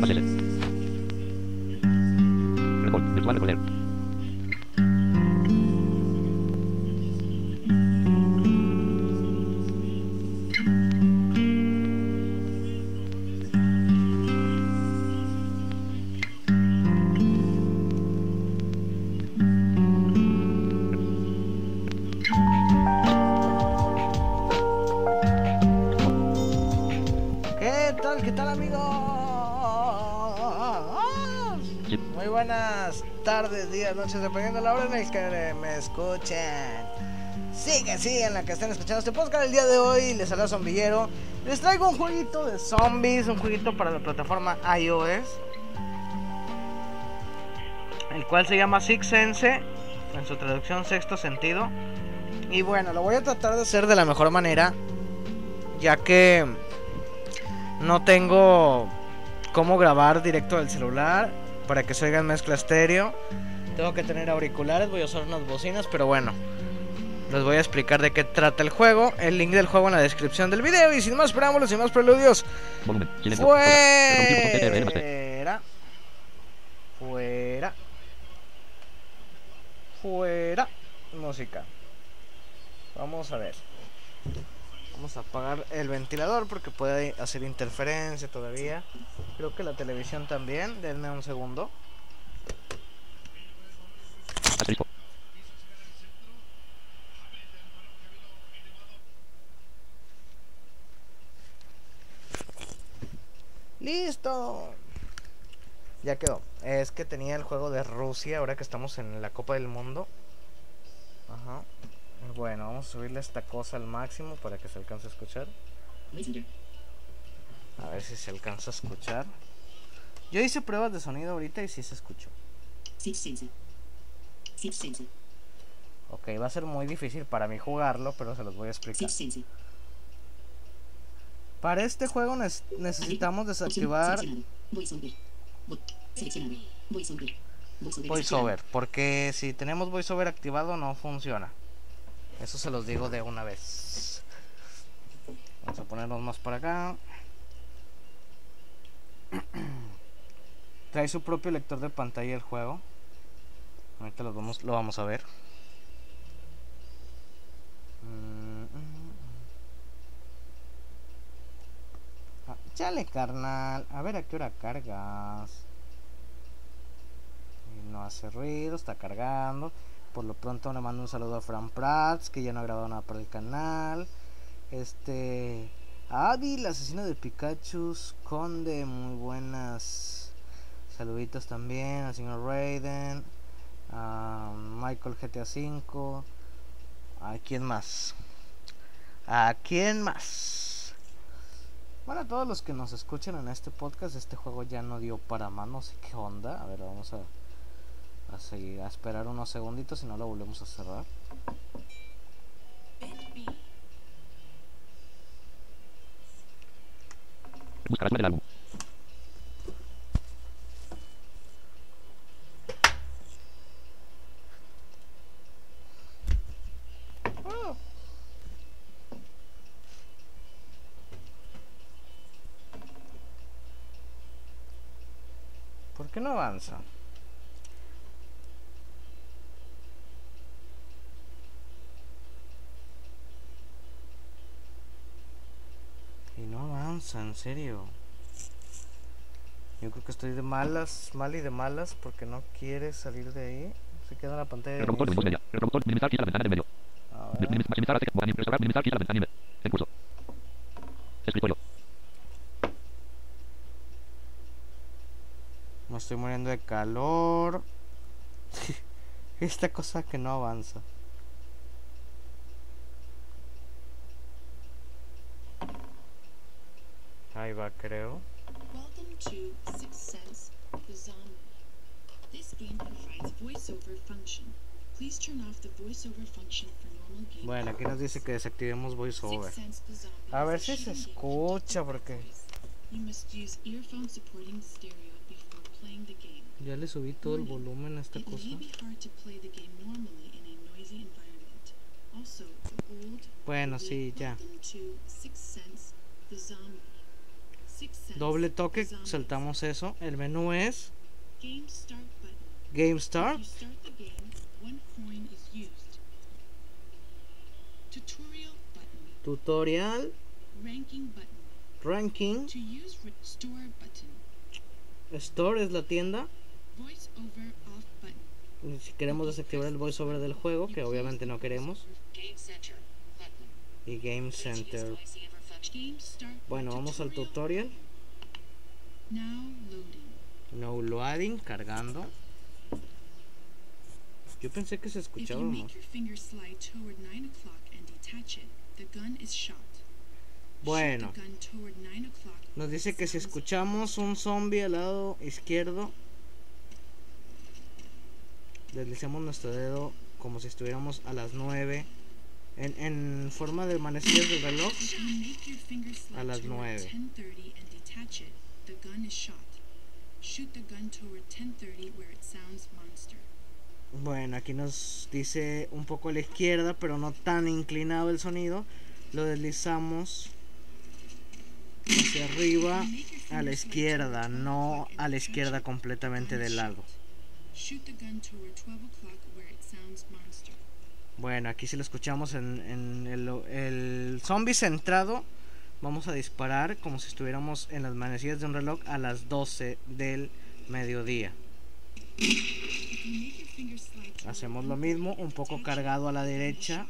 Record. Record. Dependiendo de la hora en la que me escuchen. Sí que sí, en la que estén escuchando este podcast el día de hoy, les habla Zombillero. Les traigo un jueguito de zombies, un jueguito para la plataforma iOS. El cual se llama Six Sense, en su traducción sexto sentido. Y bueno, lo voy a tratar de hacer de la mejor manera, ya que no tengo cómo grabar directo del celular para que se oiga en mezcla estéreo. Tengo que tener auriculares, voy a usar unas bocinas, pero bueno. Les voy a explicar de qué trata el juego. El link del juego en la descripción del video. Y sin más preámbulos y más preludios. Volumen. Fuera. Fuera. Fuera. Música. Vamos a ver. Vamos a apagar el ventilador porque puede hacer interferencia todavía. Creo que la televisión también. Denme un segundo. ¡Listo! Ya quedó. Es que tenía el juego de Rusia ahora que estamos en la Copa del Mundo. Ajá. Bueno, vamos a subirle esta cosa al máximo para que se alcance a escuchar. A ver si se alcanza a escuchar. Yo hice pruebas de sonido ahorita y sí se escuchó. Six Sense. Six Sense. Ok, va a ser muy difícil para mí jugarlo, pero se los voy a explicar. Para este juego necesitamos desactivar. VoiceOver, porque si tenemos VoiceOver activado no funciona. Eso se los digo de una vez. Vamos a ponernos más para acá. Trae su propio lector de pantalla el juego. Ahorita lo vamos, lo vamos a ver. Chale, carnal. A ver a qué hora cargas. Y no hace ruido, está cargando. Por lo pronto le mando un saludo a Fran Prats, que ya no ha grabado nada para el canal. Este. Abby, el asesino de Pikachu. Conde, muy buenas. Saluditos también al señor Raiden. A Michael GTA V. ¿A quién más? ¿A quién más? Bueno, a todos los que nos escuchan en este podcast, este juego ya no dio para más, no sé qué onda. A ver, vamos a, seguir, a esperar unos segunditos y no lo volvemos a cerrar. Buscar del álbum. ¿Por qué no avanza? Y no avanza, en serio. Yo creo que estoy de malas, mal y de malas porque no quiere salir de ahí. Se queda en la pantalla de Reproductor de. Minimizar. Quita la ventana del medio. Maximizar. Restaurar. Minimizar. Quita la ventana. En curso. Escritorio. Estoy muriendo de calor. Esta cosa que no avanza. Ahí va, creo. Welcome to Sixth Sense, the Zombie. This game provides voiceover function. Please turn off the voiceover function for normal game. Bueno, aquí nos dice que desactivemos voiceover. Sixth Sense, the Zombie. A ver si se escucha, porque. You must use earphones supporting stereo before playing the game. Ya le subí todo el volumen a esta cosa. Bueno, sí, ya. Doble toque, saltamos eso. El menú es Game start. Tutorial, Ranking button. Ranking, To use restore button. Store es la tienda. Y Si queremos desactivar el voiceover del juego, que obviamente no queremos. Y Game Center. Bueno, vamos al tutorial. Now loading. No loading, cargando. Yo pensé que se escuchaba más. Bueno, 9 nos dice que si escuchamos un zombie al lado izquierdo, deslizamos nuestro dedo como si estuviéramos a las 9 en, en forma de manecillas del reloj. A las toward nueve. 10:30 and detach it, the gun is shot. Shoot the gun toward 10:30 where it sounds monster. Bueno, aquí nos dice un poco a la izquierda, pero no tan inclinado el sonido. Lo deslizamos hacia arriba, a la izquierda, no a la izquierda completamente del lado. Shoot the gun toward 12 o'clock where it sounds monster. Bueno, aquí si lo escuchamos en, el, el zombie centrado, vamos a disparar como si estuviéramos en las manecillas de un reloj a las 12 del mediodía. Hacemos lo 1:30 mismo, un poco cargado a la derecha,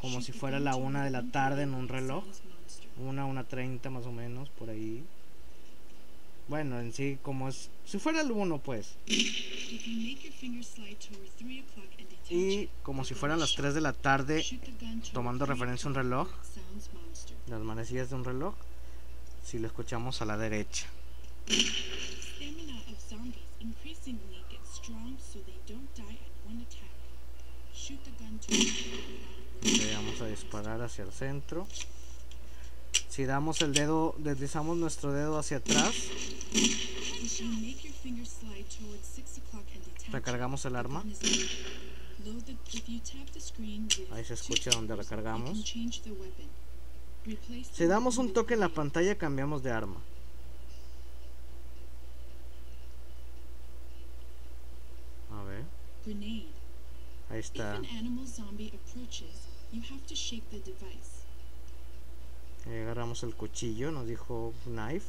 como si fuera la toward una de la 1:30 tarde en un reloj. Una, una 30 más o menos, por ahí. Bueno, en sí, como es. Si fuera el 1, pues. If you make your finger slide toward 3 o'clock and detach Y como si fueran las shot. 3 de la tarde, tomando 3 referencia a un reloj. las manecillas de un reloj, si lo escuchamos a la derecha. Stamina of zombies increasingly gets strong so they don't die at one attack. Shoot the gun toward 3 o'clock where Ok, vamos a disparar hacia el centro. Si damos el dedo, deslizamos nuestro dedo hacia atrás, If you make your finger slide towards 6 o'clock and detach it, recargamos el arma. Ahí se escucha donde recargamos. Si damos un toque en la pantalla, cambiamos de arma. A ver, ahí está. an animal zombie approaches, you have to shake the device. Agarramos el cuchillo, nos dijo knife.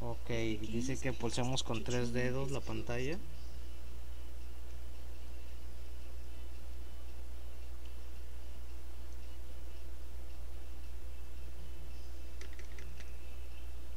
Ok, dice que pulsemos con tres dedos la pantalla.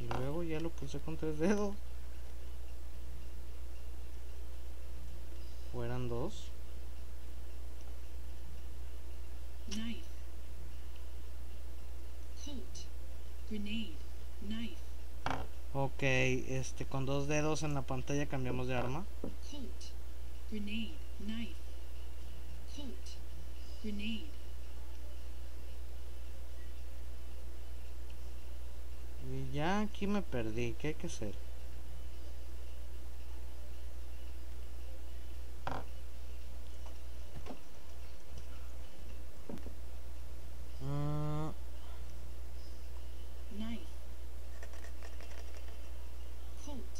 Y luego ya lo pulsé con tres dedos. ¿O eran dos? Knife. Colt. Grenade. Knife. Ok, este, con dos dedos en la pantalla cambiamos de arma. Colt. Grenade. Knife. Colt. Grenade. Y ya aquí me perdí, ¿qué hay que hacer? Mm, Knife. Colt.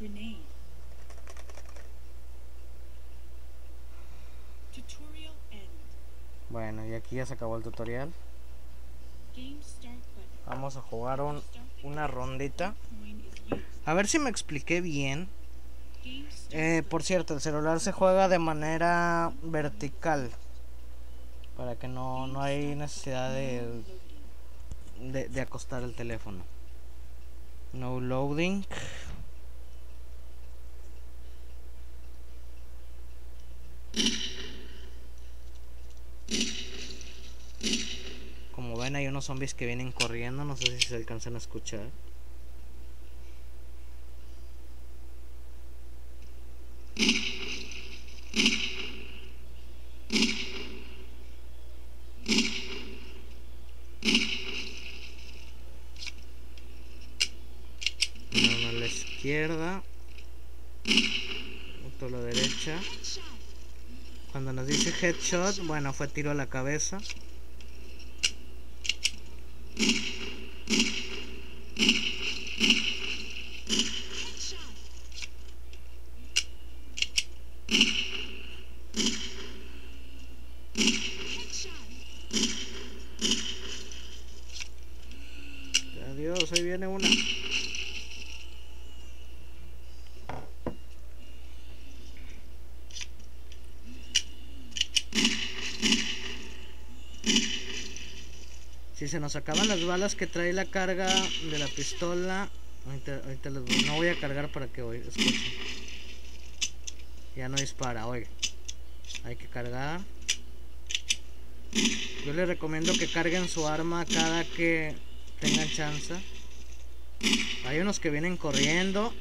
Grenade. Tutorial end. bueno, y aquí ya se acabó el tutorial. Vamos a jugar un- una rondita. A ver si me expliqué bien. Eh, por cierto, el celular se juega de manera vertical. Para que no, no hay necesidad de, de, de acostar el teléfono. No loading. Como ven hay zombies que vienen corriendo, no sé si se alcanzan a escuchar. Uno a la izquierda. Otro a la derecha. Cuando nos dice headshot, bueno, fue tiro a la cabeza. Adiós, ahí viene una. Si se nos acaban las balas que trae la carga de la pistola, ahorita, les voy- no voy a cargar para que oigan, escuchen. Ya no dispara, oiga. Hay que cargar. Yo les recomiendo que carguen su arma cada que tengan chance. Hay unos que vienen corriendo.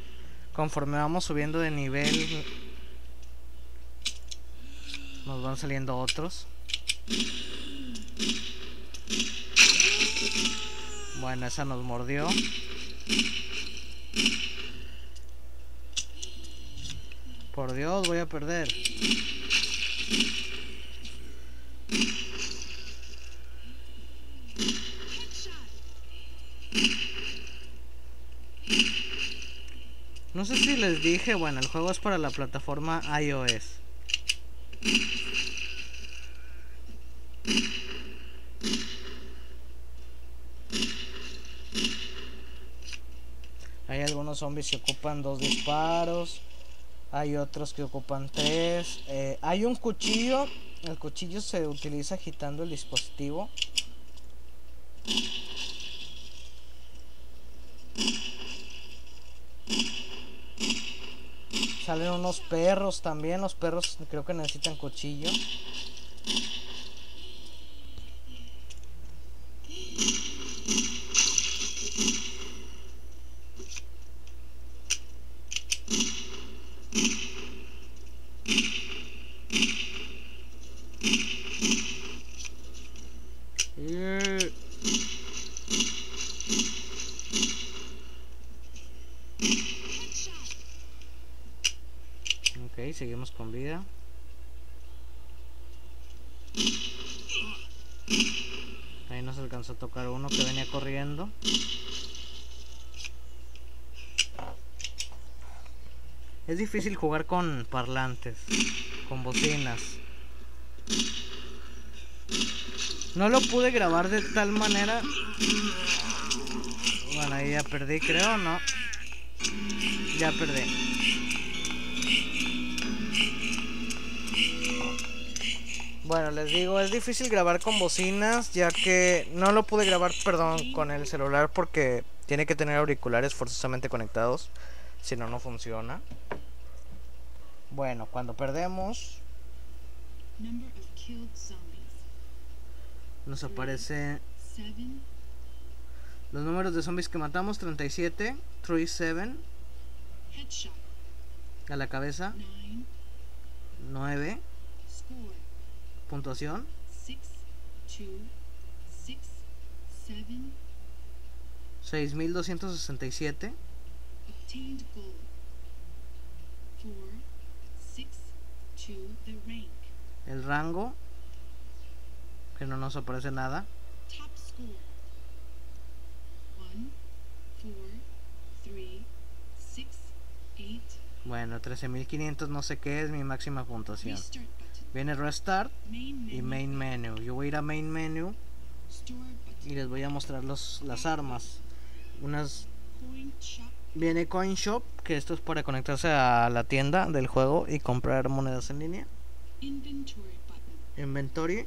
Conforme vamos subiendo de nivel, nos van saliendo otros. Bueno, esa nos mordió. Por Dios, voy a perder. No sé si les dije, bueno, el juego es para la plataforma iOS. Hay algunos zombies que ocupan dos disparos. Hay otros que ocupan tres. Eh, hay un cuchillo. El cuchillo se utiliza agitando el dispositivo. Salen unos perros también. Los perros creo que necesitan cuchillo. Ok, seguimos con vida. Ahí nos alcanzó a tocar uno que venía corriendo. Es difícil jugar con parlantes, con bocinas. No lo pude grabar de tal manera. Bueno, ahí ya perdí, creo, ¿no? Ya perdí. Bueno, les digo, es difícil grabar con bocinas, ya que no lo pude grabar, perdón, con el celular porque tiene que tener auriculares forzosamente conectados, si no, no funciona. Bueno, cuando perdemos, Number of killed zombies. Nos aparece los números de zombies que matamos, 37, 37, Headshot. a la cabeza, Nine. 9, Score. puntuación, Six. Two. Six. Seven. 6267, Obtained gold. Four. Six. Two. The rank. el rango, que no nos aparece nada, bueno, 13500 no sé qué es mi máxima puntuación. Viene Restart y Main Menu. Yo voy a ir a Main Menu y les voy a mostrar los, las armas. Unas viene Coin Shop, que esto es para conectarse a la tienda del juego y comprar monedas en línea. Inventory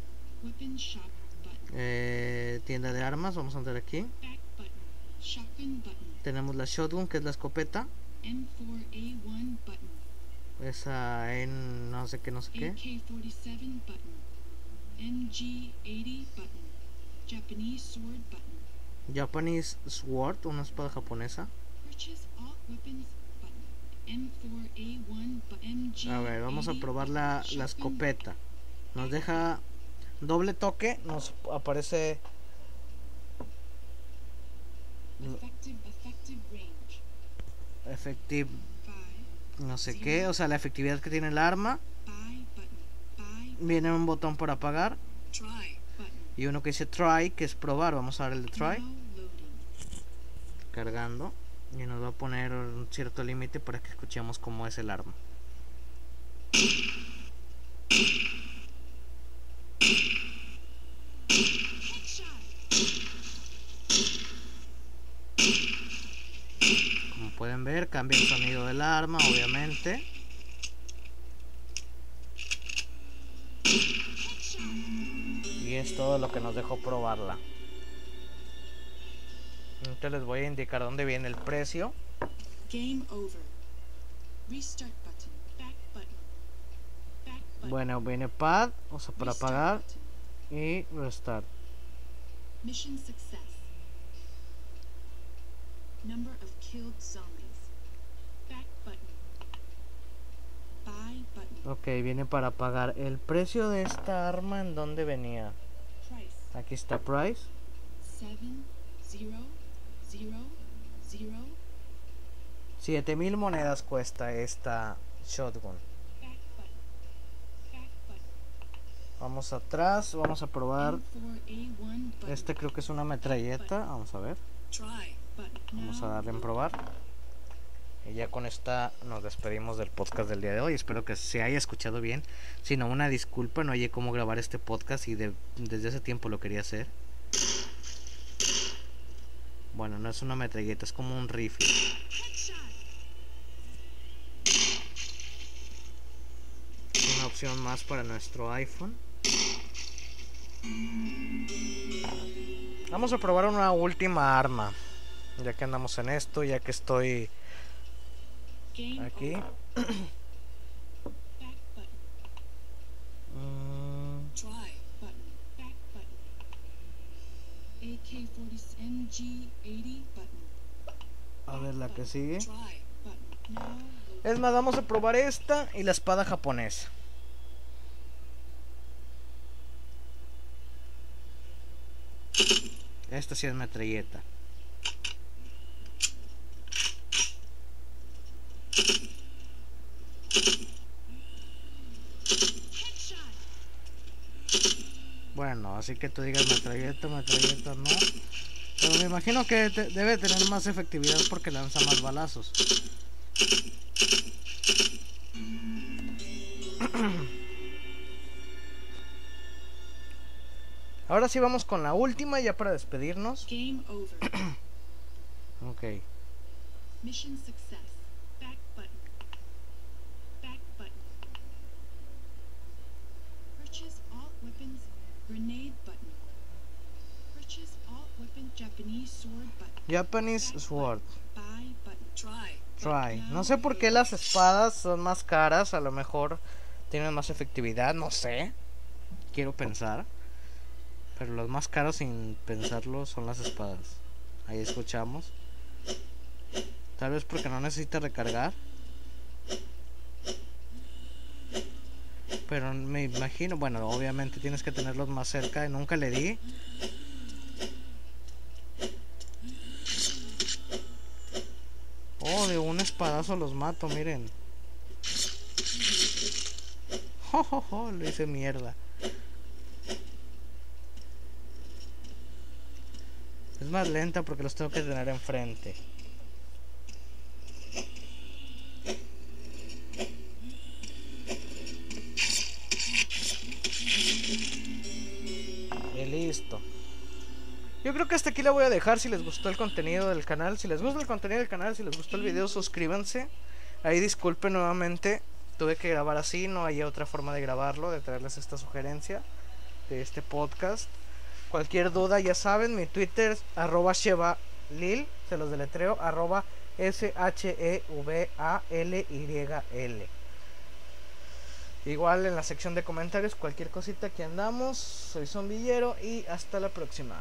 eh, tienda de armas, vamos a entrar aquí. Tenemos la Shotgun, que es la escopeta. M4A1 button. Esa en no sé qué, no sé qué. AK-47 button. MG-80 button. Japanese sword una espada japonesa. Purchase all weapons button. M4A1 button. MG. A ver, vamos a probar la, la escopeta. Nos deja doble toque, nos aparece Effective, effective range. efective Five. no sé qué, o sea, la efectividad que tiene el arma. Buy button. Buy Viene un botón para apagar Try y uno que dice try, que es probar. Vamos a ver el de try. Cargando. Y nos va a poner un cierto límite para que escuchemos cómo es el arma. Como pueden ver, cambia el sonido del arma, obviamente. Y es todo lo que nos dejó probarla. Entonces les voy a indicar dónde viene el precio. Game over. Restart button. Back button. Back button. Bueno, viene pad, o sea, para button. Y restart. Mission success. Number of killed zombies. Back button. Buy button. Ok, viene para pagar. El precio de esta arma, ¿en dónde venía? Price. Aquí está price. Seven zero zero zero. 7000 monedas cuesta esta shotgun. Back button. Back button. Vamos atrás, vamos a probar. M4A1 button. Este creo que es una metralleta. Vamos a ver. Vamos a darle en probar. Y ya con esta nos despedimos del podcast del día de hoy. Espero que se haya escuchado bien. Si no, una disculpa, no hallé cómo grabar este podcast y de- desde ese tiempo lo quería hacer. Bueno, no es una metralleta, es como un rifle. Es una opción más para nuestro iPhone. Vamos a probar una última arma. Ya que andamos en esto, ya que estoy aquí. Mm, Try button. Back button. AK-40 MG80 button. a ver la que sigue. Es más, vamos a probar esta y la espada japonesa. Esta sí es metralleta. Bueno, así que tú digas metralleta, metralleta, no. Pero me imagino que debe tener más efectividad porque lanza más balazos. Ahora sí vamos con la última ya para despedirnos. Game over. Ok. Mission success. Back button. Back button. Purchase weapons. Grenade button. Purchase alt weapon. Japanese sword button. Japanese Sword. Buy button. Try. Try. No sé por qué las espadas son más caras. A lo mejor tienen más efectividad. No sé. Quiero pensar. Pero los más caros sin pensarlo son las espadas. Ahí escuchamos. Tal vez porque no necesita recargar. Pero me imagino, bueno, obviamente tienes que tenerlos más cerca. y Nunca le di. Oh, de un espadazo los mato, miren. Jo, jo, jo, lo hice mierda. Es más lenta porque los tengo que tener enfrente. Y listo. Yo creo que hasta aquí la voy a dejar si les gustó el contenido del canal. Si les gusta el contenido del canal, si les gustó el video, suscríbanse. Ahí disculpen nuevamente. Tuve que grabar así, no hay otra forma de grabarlo, de traerles esta sugerencia de este podcast. Cualquier duda, ya saben, mi Twitter es arroba Sheva Lil, se los deletreo, arroba S-H-E-V-A-L-Y-L. Igual en la sección de comentarios, cualquier cosita que andamos. Soy Zombillero y hasta la próxima.